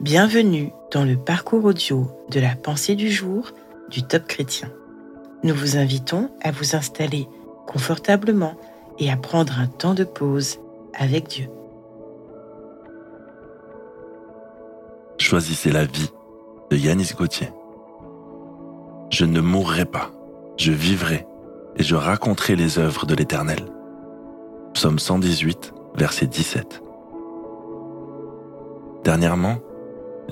Bienvenue dans le parcours audio de la pensée du jour du Top Chrétien. Nous vous invitons à vous installer confortablement et à prendre un temps de pause avec Dieu. Choisissez la vie de Yanis Gauthier. Je ne mourrai pas, je vivrai et je raconterai les œuvres de l'Éternel. Psaume 118, verset 17. Dernièrement,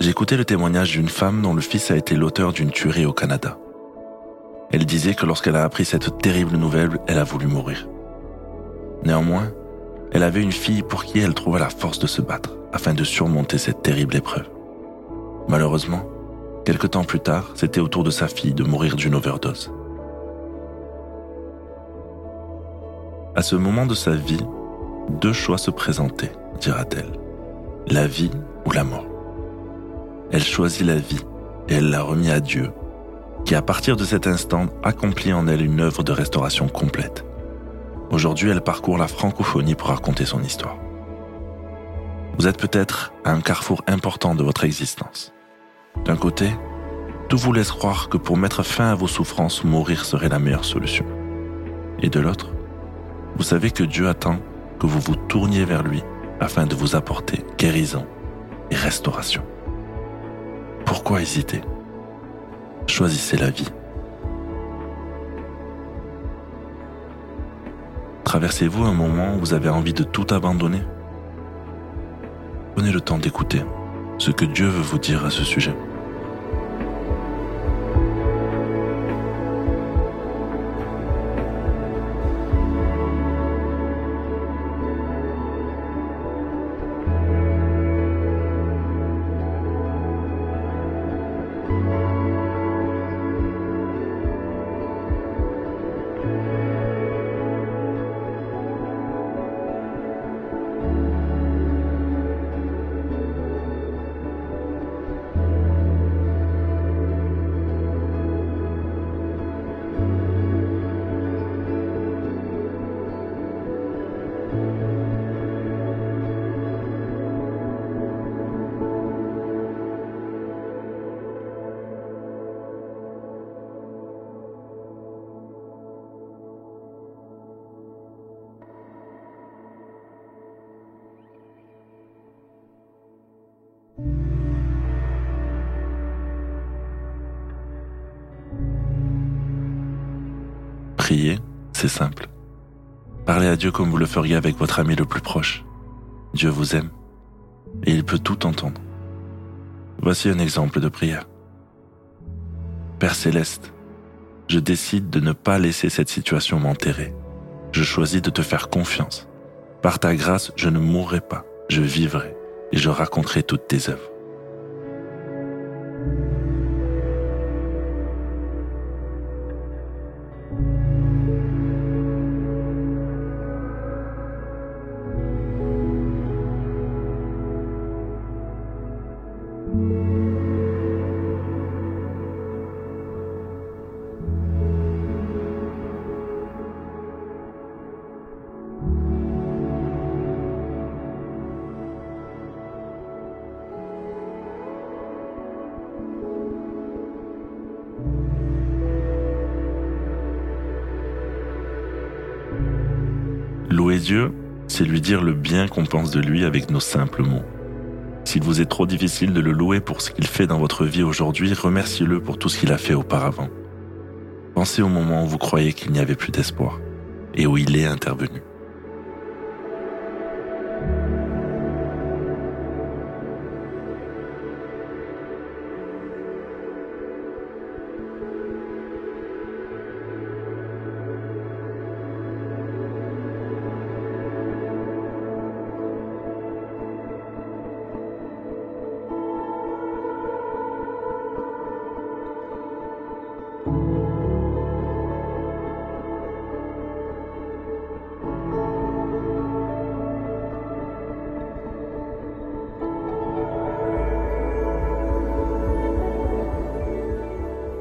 écouté le témoignage d'une femme dont le fils a été l'auteur d'une tuerie au Canada. Elle disait que lorsqu'elle a appris cette terrible nouvelle, elle a voulu mourir. Néanmoins, elle avait une fille pour qui elle trouva la force de se battre afin de surmonter cette terrible épreuve. Malheureusement, quelque temps plus tard, c'était au tour de sa fille de mourir d'une overdose. À ce moment de sa vie, deux choix se présentaient, dira-t-elle. La vie ou la mort. Elle choisit la vie et elle l'a remis à Dieu, qui à partir de cet instant accomplit en elle une œuvre de restauration complète. Aujourd'hui, elle parcourt la francophonie pour raconter son histoire. Vous êtes peut-être à un carrefour important de votre existence. D'un côté, tout vous laisse croire que pour mettre fin à vos souffrances, mourir serait la meilleure solution. Et de l'autre, vous savez que Dieu attend que vous vous tourniez vers lui afin de vous apporter guérison et restauration. Pourquoi hésiter? Choisissez la vie. Traversez-vous un moment où vous avez envie de tout abandonner? Prenez le temps d'écouter ce que Dieu veut vous dire à ce sujet. C'est simple. Parlez à Dieu comme vous le feriez avec votre ami le plus proche. Dieu vous aime et il peut tout entendre. Voici un exemple de prière. Père céleste, je décide de ne pas laisser cette situation m'enterrer. Je choisis de te faire confiance. Par ta grâce, je ne mourrai pas, je vivrai et je raconterai toutes tes œuvres. Louer Dieu, c'est lui dire le bien qu'on pense de lui avec nos simples mots. S'il vous est trop difficile de le louer pour ce qu'il fait dans votre vie aujourd'hui, remerciez-le pour tout ce qu'il a fait auparavant. Pensez au moment où vous croyez qu'il n'y avait plus d'espoir et où il est intervenu.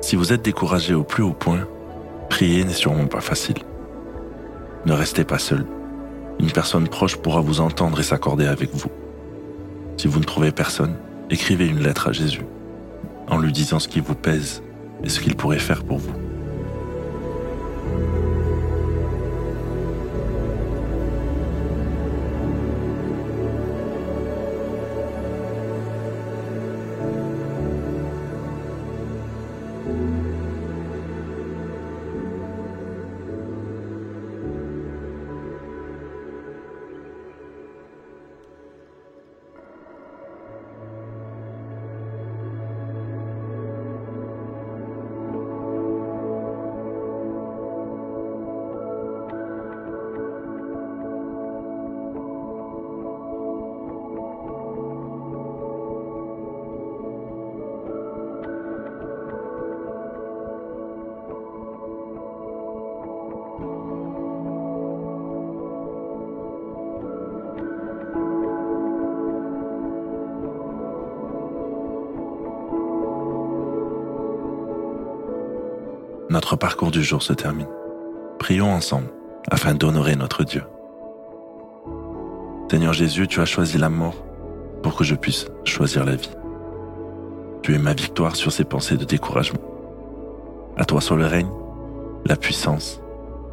Si vous êtes découragé au plus haut point, prier n'est sûrement pas facile. Ne restez pas seul. Une personne proche pourra vous entendre et s'accorder avec vous. Si vous ne trouvez personne, écrivez une lettre à Jésus en lui disant ce qui vous pèse et ce qu'il pourrait faire pour vous. Notre parcours du jour se termine. Prions ensemble afin d'honorer notre Dieu. Seigneur Jésus, tu as choisi la mort pour que je puisse choisir la vie. Tu es ma victoire sur ces pensées de découragement. À toi soit le règne, la puissance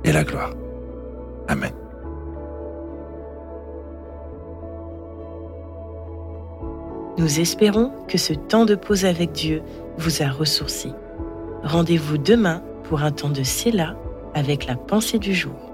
et la gloire. Amen. Nous espérons que ce temps de pause avec Dieu vous a ressourci. Rendez-vous demain pour un temps de Séla avec la pensée du jour.